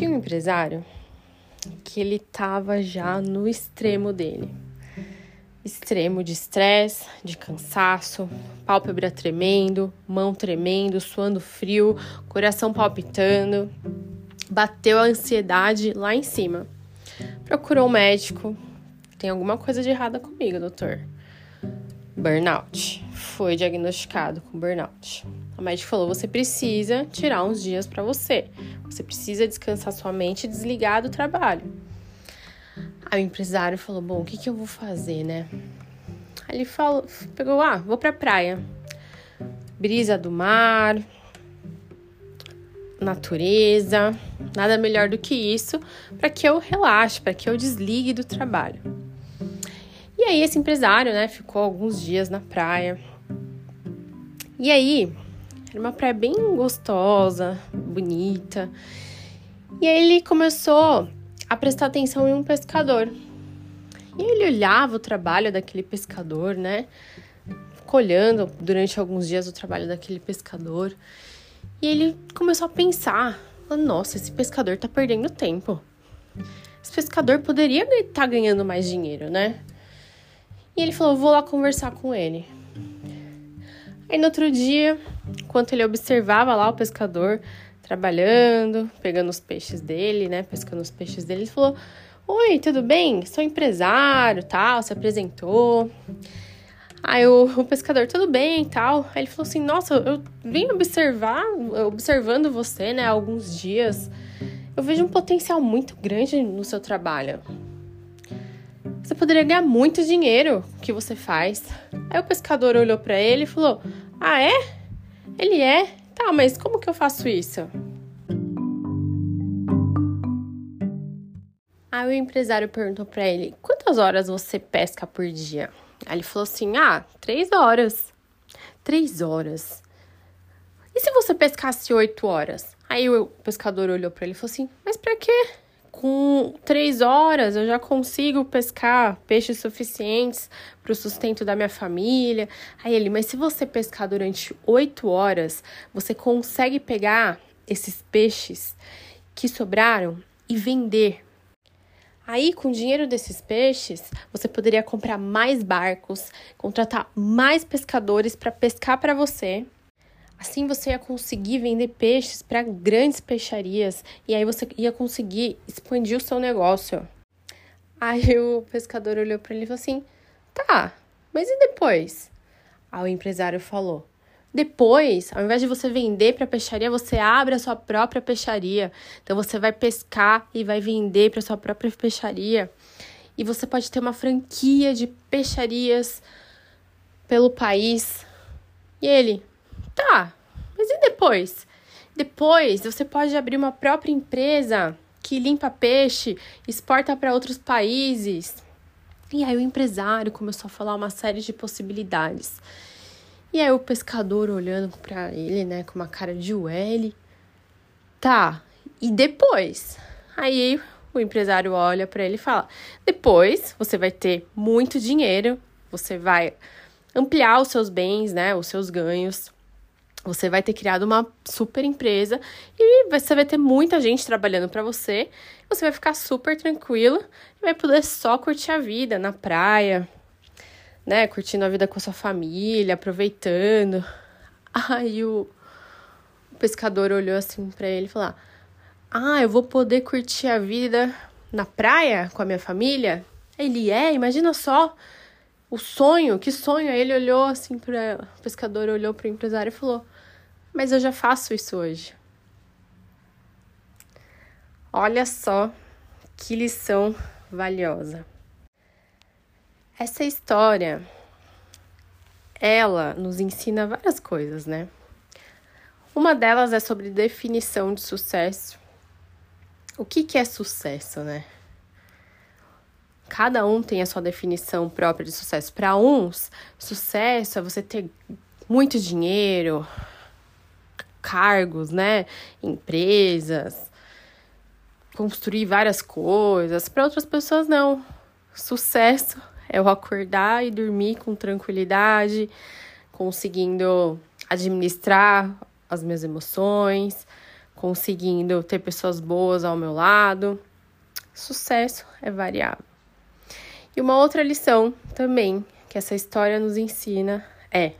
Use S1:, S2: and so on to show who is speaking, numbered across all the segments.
S1: Tinha um empresário que ele tava já no extremo dele. Extremo de estresse, de cansaço, pálpebra tremendo, mão tremendo, suando frio, coração palpitando. Bateu a ansiedade lá em cima. Procurou um médico. Tem alguma coisa de errada comigo, doutor. Burnout. Foi diagnosticado com burnout. A médica falou: você precisa tirar uns dias para você. Você precisa descansar sua mente e desligar do trabalho. Aí o empresário falou: bom, o que, que eu vou fazer, né? Aí ele falou, pegou: ah, vou pra praia. Brisa do mar, natureza, nada melhor do que isso para que eu relaxe, para que eu desligue do trabalho. E aí esse empresário, né, ficou alguns dias na praia. E aí, era uma praia bem gostosa, bonita. E aí ele começou a prestar atenção em um pescador. E ele olhava o trabalho daquele pescador, né? Ficou olhando durante alguns dias o trabalho daquele pescador. E ele começou a pensar: nossa, esse pescador tá perdendo tempo. Esse pescador poderia estar tá ganhando mais dinheiro, né? E ele falou: vou lá conversar com ele. Aí no outro dia, enquanto ele observava lá o pescador trabalhando, pegando os peixes dele, né? Pescando os peixes dele, ele falou: Oi, tudo bem? Sou empresário, tal. Se apresentou. Aí o, o pescador, tudo bem tal. Aí ele falou assim: Nossa, eu vim observar, observando você, né, há alguns dias. Eu vejo um potencial muito grande no seu trabalho. Você poderia ganhar muito dinheiro que você faz. Aí o pescador olhou para ele e falou: Ah, é? Ele é? Tá, mas como que eu faço isso? Aí o empresário perguntou para ele: Quantas horas você pesca por dia? Aí ele falou assim: Ah, três horas. Três horas. E se você pescasse oito horas? Aí o pescador olhou para ele e falou assim: Mas para quê? Com três horas eu já consigo pescar peixes suficientes para o sustento da minha família. Aí ele, mas se você pescar durante oito horas, você consegue pegar esses peixes que sobraram e vender. Aí, com o dinheiro desses peixes, você poderia comprar mais barcos, contratar mais pescadores para pescar para você Assim você ia conseguir vender peixes para grandes peixarias e aí você ia conseguir expandir o seu negócio. Aí o pescador olhou para ele e falou assim: "Tá, mas e depois?" Aí o empresário falou: depois, ao invés de você vender para peixaria, você abre a sua própria peixaria. Então você vai pescar e vai vender para sua própria peixaria. E você pode ter uma franquia de peixarias pelo país. E ele, Tá, mas e depois? Depois você pode abrir uma própria empresa que limpa peixe, exporta para outros países. E aí o empresário começou a falar uma série de possibilidades. E aí o pescador olhando para ele, né, com uma cara de ué, tá, e depois? Aí o empresário olha para ele e fala: "Depois você vai ter muito dinheiro, você vai ampliar os seus bens, né, os seus ganhos, você vai ter criado uma super empresa e você vai ter muita gente trabalhando para você. Você vai ficar super tranquila e vai poder só curtir a vida na praia, né? Curtindo a vida com a sua família, aproveitando. Aí o, o pescador olhou assim para ele e falou: Ah, eu vou poder curtir a vida na praia com a minha família? Ele é, imagina só o sonho, que sonho? Aí ele olhou assim para o pescador olhou para o empresário e falou: "Mas eu já faço isso hoje". Olha só que lição valiosa. Essa história ela nos ensina várias coisas, né? Uma delas é sobre definição de sucesso. O que, que é sucesso, né? Cada um tem a sua definição própria de sucesso. Para uns, sucesso é você ter muito dinheiro, cargos, né? Empresas, construir várias coisas. Para outras pessoas, não. Sucesso é eu acordar e dormir com tranquilidade, conseguindo administrar as minhas emoções, conseguindo ter pessoas boas ao meu lado. Sucesso é variável. E uma outra lição também que essa história nos ensina é: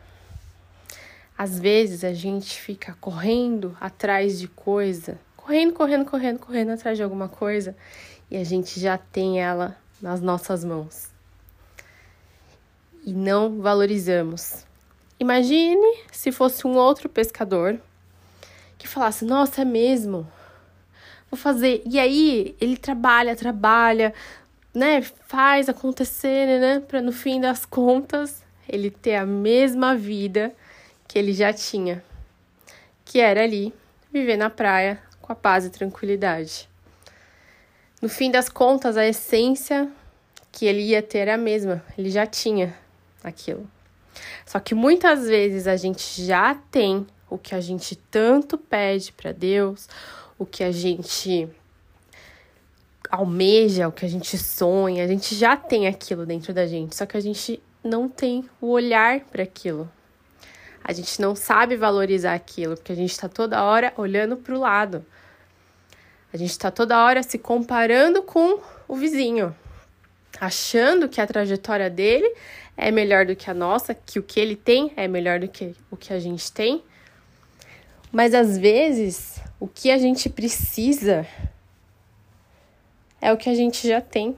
S1: às vezes a gente fica correndo atrás de coisa, correndo, correndo, correndo, correndo atrás de alguma coisa e a gente já tem ela nas nossas mãos. E não valorizamos. Imagine se fosse um outro pescador que falasse: Nossa, é mesmo? Vou fazer. E aí ele trabalha, trabalha, né? Faz acontecer, né? Para no fim das contas ele ter a mesma vida que ele já tinha, que era ali viver na praia com a paz e tranquilidade. No fim das contas, a essência que ele ia ter era a mesma, ele já tinha aquilo. Só que muitas vezes a gente já tem o que a gente tanto pede para Deus, o que a gente almeja, o que a gente sonha, a gente já tem aquilo dentro da gente, só que a gente não tem o olhar para aquilo. A gente não sabe valorizar aquilo, porque a gente está toda hora olhando para o lado. A gente está toda hora se comparando com o vizinho, achando que a trajetória dele é melhor do que a nossa, que o que ele tem é melhor do que o que a gente tem. Mas às vezes, o que a gente precisa é o que a gente já tem.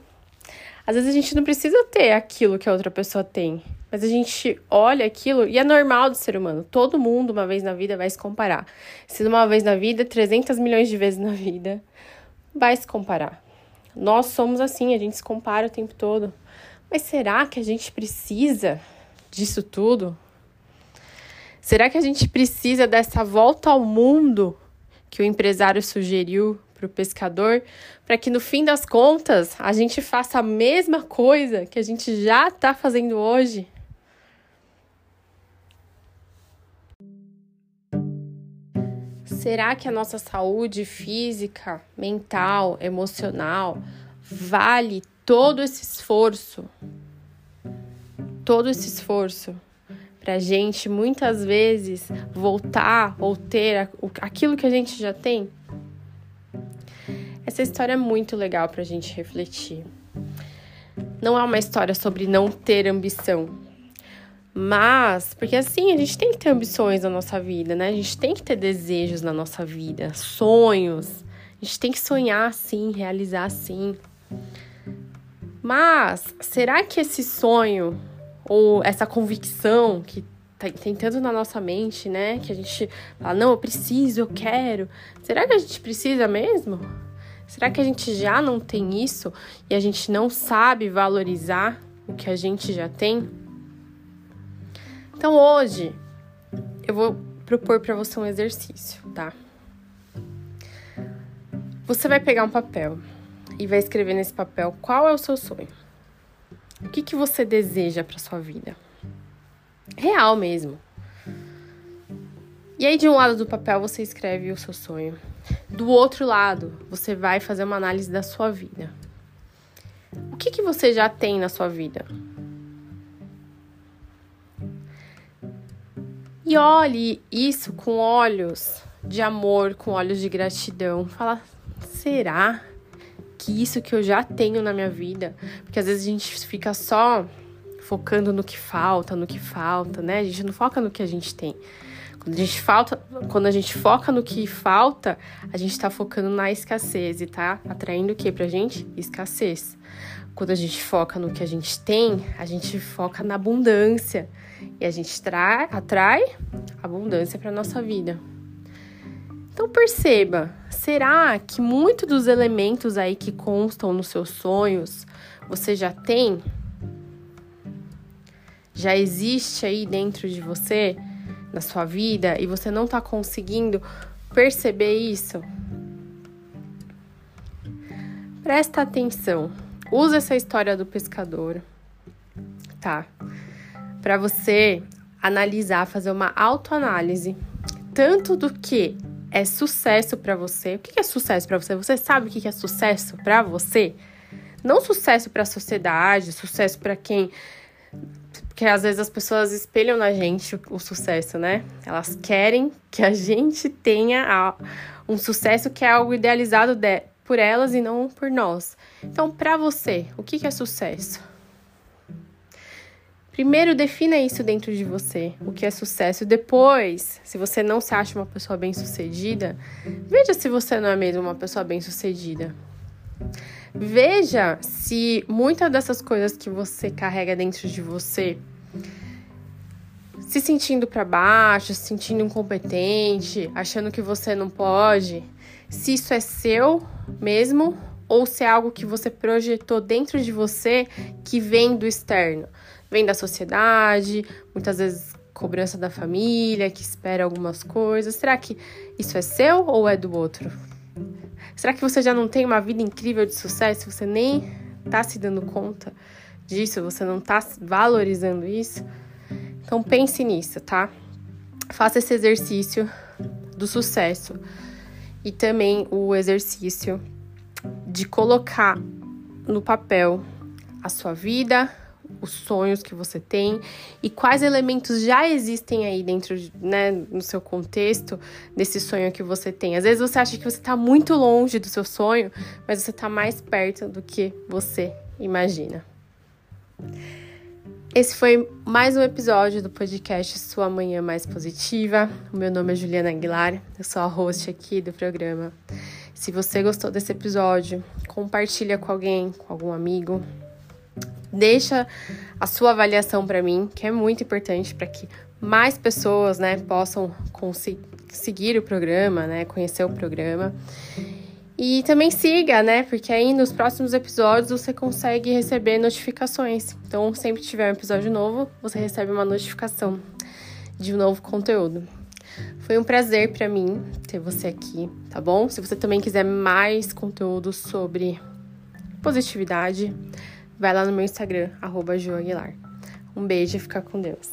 S1: Às vezes a gente não precisa ter aquilo que a outra pessoa tem, mas a gente olha aquilo e é normal do ser humano. Todo mundo, uma vez na vida, vai se comparar. Se uma vez na vida, 300 milhões de vezes na vida, vai se comparar. Nós somos assim, a gente se compara o tempo todo. Mas será que a gente precisa disso tudo? Será que a gente precisa dessa volta ao mundo que o empresário sugeriu para o pescador, para que no fim das contas a gente faça a mesma coisa que a gente já está fazendo hoje? Será que a nossa saúde física, mental, emocional vale todo esse esforço, todo esse esforço para a gente muitas vezes voltar ou ter aquilo que a gente já tem? Essa história é muito legal para a gente refletir. Não é uma história sobre não ter ambição, mas, porque assim, a gente tem que ter ambições na nossa vida, né? A gente tem que ter desejos na nossa vida, sonhos. A gente tem que sonhar sim, realizar sim. Mas será que esse sonho ou essa convicção que tá, tem tanto na nossa mente, né? Que a gente fala, não, eu preciso, eu quero. Será que a gente precisa mesmo? Será que a gente já não tem isso e a gente não sabe valorizar o que a gente já tem? Então hoje eu vou propor para você um exercício, tá? Você vai pegar um papel e vai escrever nesse papel qual é o seu sonho. O que, que você deseja para sua vida? Real mesmo. E aí, de um lado do papel, você escreve o seu sonho. Do outro lado, você vai fazer uma análise da sua vida. O que, que você já tem na sua vida? E olhe isso com olhos de amor, com olhos de gratidão. Fala, será? que isso que eu já tenho na minha vida, porque às vezes a gente fica só focando no que falta, no que falta, né? A gente não foca no que a gente tem. Quando a gente falta, quando a gente foca no que falta, a gente tá focando na escassez e tá atraindo o que pra gente? Escassez. Quando a gente foca no que a gente tem, a gente foca na abundância e a gente trai, atrai abundância para nossa vida. Então perceba, será que muito dos elementos aí que constam nos seus sonhos você já tem? Já existe aí dentro de você, na sua vida, e você não está conseguindo perceber isso? Presta atenção. Usa essa história do pescador, tá? Para você analisar, fazer uma autoanálise tanto do que é sucesso para você. O que é sucesso para você? Você sabe o que é sucesso para você? Não sucesso para a sociedade, sucesso para quem Porque às vezes as pessoas espelham na gente o, sucesso, né? Elas querem que a gente tenha a, um sucesso que é algo idealizado de, por elas e não por nós. Então, para você, o que, que é sucesso? Primeiro, defina isso dentro de você, o que é sucesso. Depois, se você não se acha uma pessoa bem-sucedida, veja se você não é mesmo uma pessoa bem-sucedida. Veja se muitas dessas coisas que você carrega dentro de você, se sentindo para baixo, se sentindo incompetente, achando que você não pode, se isso é seu mesmo ou se é algo que você projetou dentro de você que vem do externo, vem da sociedade, muitas vezes cobrança da família, que espera algumas coisas. Será que isso é seu ou é do outro? Será que você já não tem uma vida incrível de sucesso? Você nem tá se dando conta disso, você não tá valorizando isso? Então pense nisso, tá? Faça esse exercício do sucesso e também o exercício de colocar no papel a sua vida, os sonhos que você tem e quais elementos já existem aí dentro, né, no seu contexto desse sonho que você tem. Às vezes você acha que você está muito longe do seu sonho, mas você está mais perto do que você imagina. Esse foi mais um episódio do podcast Sua Manhã Mais Positiva. O meu nome é Juliana Aguilar, eu sou a host aqui do programa. Se você gostou desse episódio, compartilha com alguém, com algum amigo, deixa a sua avaliação para mim, que é muito importante para que mais pessoas, né, possam conseguir o programa, né, conhecer o programa. E também siga, né? Porque aí nos próximos episódios você consegue receber notificações. Então, sempre que tiver um episódio novo, você recebe uma notificação de um novo conteúdo. Foi um prazer para mim ter você aqui, tá bom? Se você também quiser mais conteúdo sobre positividade, vai lá no meu Instagram, arroba Um beijo e fica com Deus.